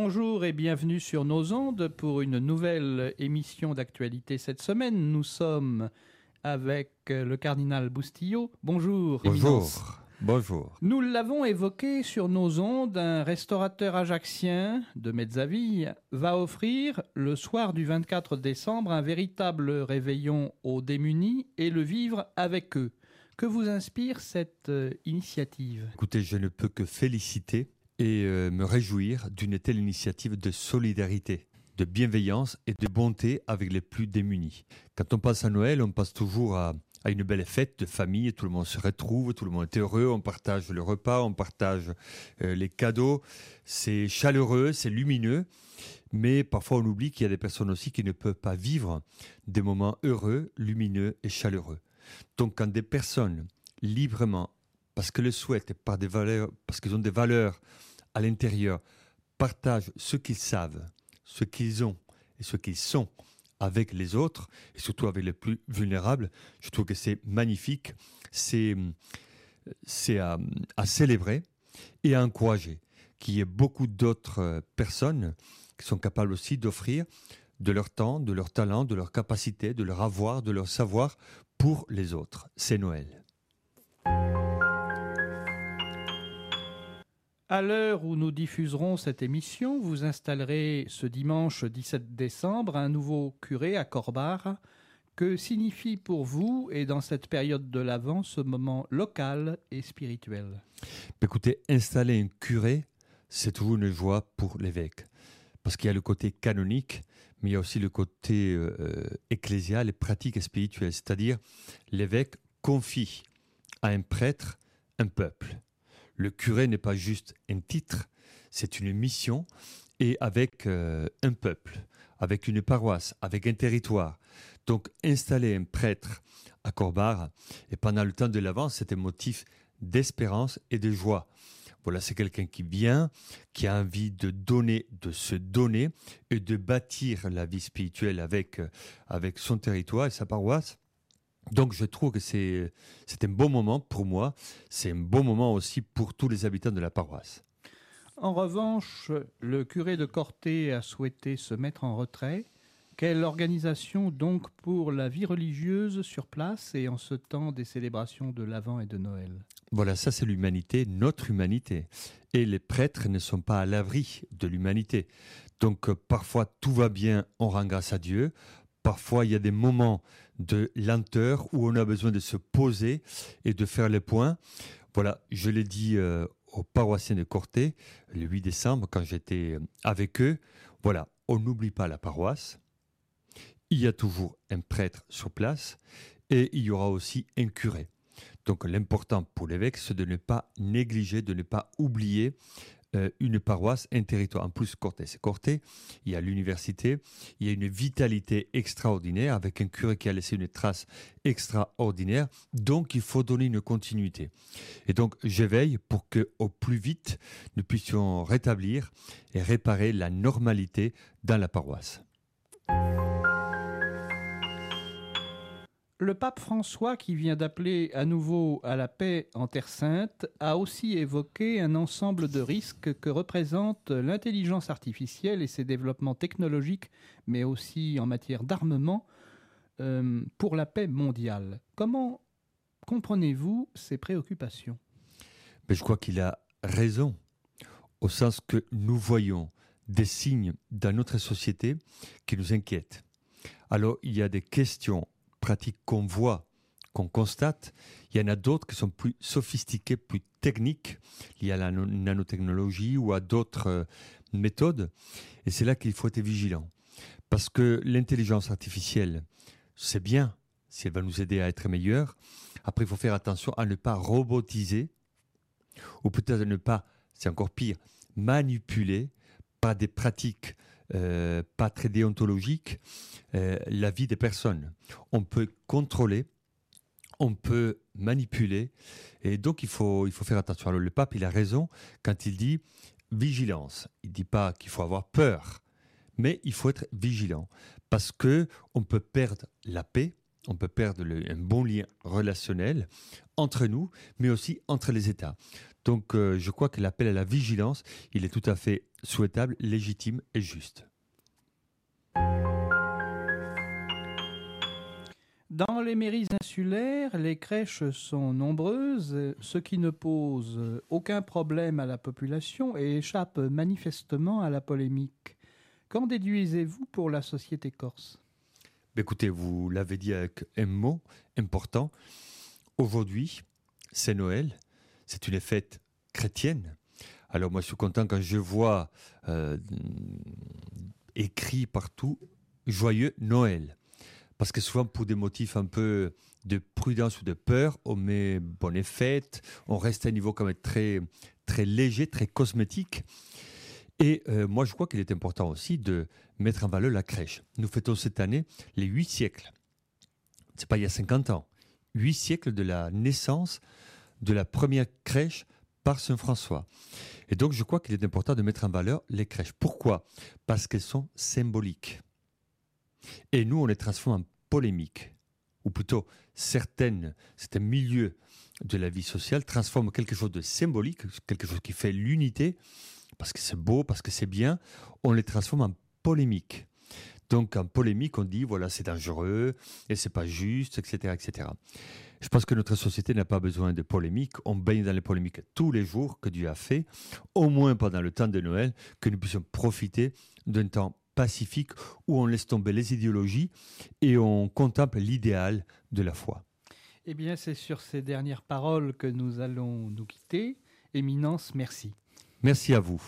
Bonjour et bienvenue sur nos ondes pour une nouvelle émission d'actualité cette semaine. Nous sommes avec le cardinal Boustillot. Bonjour. Bonjour. Bonjour. Nous l'avons évoqué sur nos ondes, un restaurateur ajaxien de Mezzaville va offrir le soir du 24 décembre un véritable réveillon aux démunis et le vivre avec eux. Que vous inspire cette euh, initiative? Écoutez, je ne peux que féliciter et euh, me réjouir d'une telle initiative de solidarité de bienveillance et de bonté avec les plus démunis. Quand on passe à Noël, on passe toujours à, une belle fête de famille, tout le monde se retrouve, tout le monde est heureux, on partage le repas, on partage euh, les cadeaux, c'est chaleureux, c'est lumineux, mais parfois on oublie qu'il y a des personnes aussi qui ne peuvent pas vivre des moments heureux, lumineux et chaleureux. Donc quand des personnes librement, parce qu'elles le souhaitent, par des valeurs, parce qu'ils ont des valeurs à l'intérieur, partagent ce qu'ils savent, ce qu'ils ont et ce qu'ils sont, avec les autres, et surtout avec les plus vulnérables, je trouve que c'est magnifique, c'est, à, à, célébrer et à encourager qu'il y ait beaucoup d'autres euh, personnes qui sont capables aussi d'offrir de leur temps, de leur talent, de leur capacité, de leur avoir, de leur savoir pour les autres. C'est Noël. À l'heure où nous diffuserons cette émission, vous installerez ce dimanche 17 décembre un nouveau curé à Corbar. Que signifie pour vous, et dans cette période de l'Avent, ce moment local et spirituel? Écoutez, installer un curé, c'est toujours une joie pour l'évêque. Parce qu'il y a le côté canonique, mais il y a aussi le côté euh, ecclésial et pratique et spirituel. C'est-à-dire, l'évêque confie à un prêtre un peuple le curé n'est pas juste un titre, c'est une mission et avec euh, un peuple, avec une paroisse, avec un territoire. Donc installer un prêtre à Corbar, et pendant le temps de l'avance, c'était un motif d'espérance et de joie. Voilà, c'est quelqu'un qui vient, qui a envie de donner, de se donner et de bâtir la vie spirituelle avec, euh, avec son territoire et sa paroisse. Donc je trouve que c'est un bon moment pour moi, c'est un bon moment aussi pour tous les habitants de la paroisse. En revanche, le curé de Corté a souhaité se mettre en retrait. Quelle organisation donc pour la vie religieuse sur place et en ce temps des célébrations de l'Avent et de Noël? Voilà, ça c'est l'humanité, notre humanité. Et les prêtres ne sont pas à l'abri de l'humanité. Donc parfois tout va bien, on rend grâce à Dieu. Parfois il y a des moments de lenteur où on a besoin de se poser et de faire les points. Voilà, je l'ai dit euh, aux paroissiens de Corté le 8 décembre quand j'étais euh, avec eux. Voilà, on n'oublie pas la paroisse. Il y a toujours un prêtre sur place et il y aura aussi un curé. Donc l'important pour l'évêque, c'est de ne pas négliger, de ne pas oublier une paroisse, un territoire. En plus, Corté, c'est Corté. Il y a l'université. Il y a une vitalité extraordinaire avec un curé qui a laissé une trace extraordinaire. Donc, il faut donner une continuité. Et donc, j'éveille pour que, au plus vite, nous puissions rétablir et réparer la normalité dans la paroisse. Le pape François, qui vient d'appeler à nouveau à la paix en Terre sainte, a aussi évoqué un ensemble de risques que représente l'intelligence artificielle et ses développements technologiques, mais aussi en matière d'armement, euh, pour la paix mondiale. Comment comprenez-vous ces préoccupations? Mais Je crois qu'il a raison, au sens que nous voyons des signes dans notre société qui nous inquiètent. Alors il y a des questions pratiques qu'on voit, qu'on constate, il y en a d'autres qui sont plus sophistiquées, plus techniques, liées à la nanotechnologie ou à d'autres euh, méthodes. Et c'est là qu'il faut être vigilant. Parce que l'intelligence artificielle, c'est bien si elle va nous aider à être meilleurs. Après, il faut faire attention à ne pas robotiser, ou peut-être à ne pas, c'est encore pire, manipuler par des pratiques euh, pas très déontologiques euh, la vie des personnes. On peut contrôler, on peut manipuler, et donc il faut, il faut faire attention. Le pape, il a raison quand il dit vigilance. Il dit pas qu'il faut avoir peur, mais il faut être vigilant parce que on peut perdre la paix, on peut perdre un bon lien relationnel entre nous, mais aussi entre les États. Donc euh, je crois que l'appel à la vigilance, il est tout à fait souhaitable, légitime et juste. Dans les mairies insulaires, les crèches sont nombreuses, ce qui ne pose aucun problème à la population et échappe manifestement à la polémique. Qu'en déduisez-vous pour la société corse? Écoutez, vous l'avez dit avec un mot important. Aujourd'hui, c'est Noël, c'est une fête chrétienne. Alors moi, je suis content quand je vois euh, écrit partout joyeux Noël. Parce que souvent, pour des motifs un peu de prudence ou de peur, on met bonne fête, on reste à un niveau quand même très, très léger, très cosmétique. Et euh, moi, je crois qu'il est important aussi de mettre en valeur la crèche. Nous fêtons cette année les huit siècles. C'est pas il y a 50 ans. Huit siècles de la naissance de la première crèche par Saint François. Et donc, je crois qu'il est important de mettre en valeur les crèches. Pourquoi? Parce qu'elles sont symboliques. Et nous, on les transforme en polémiques. Ou plutôt, certaines, certains milieux de la vie sociale transforment quelque chose de symbolique, quelque chose qui fait l'unité, parce que c'est beau, parce que c'est bien, on les transforme en polémiques. Donc en polémique, on dit voilà c'est dangereux et c'est pas juste, etc., etc. Je pense que notre société n'a pas besoin de polémiques. On baigne dans les polémiques tous les jours que Dieu a fait, au moins pendant le temps de Noël, que nous puissions profiter d'un temps pacifique où on laisse tomber les idéologies et on contemple l'idéal de la foi. Eh bien, c'est sur ces dernières paroles que nous allons nous quitter. Éminence, merci. Merci à vous.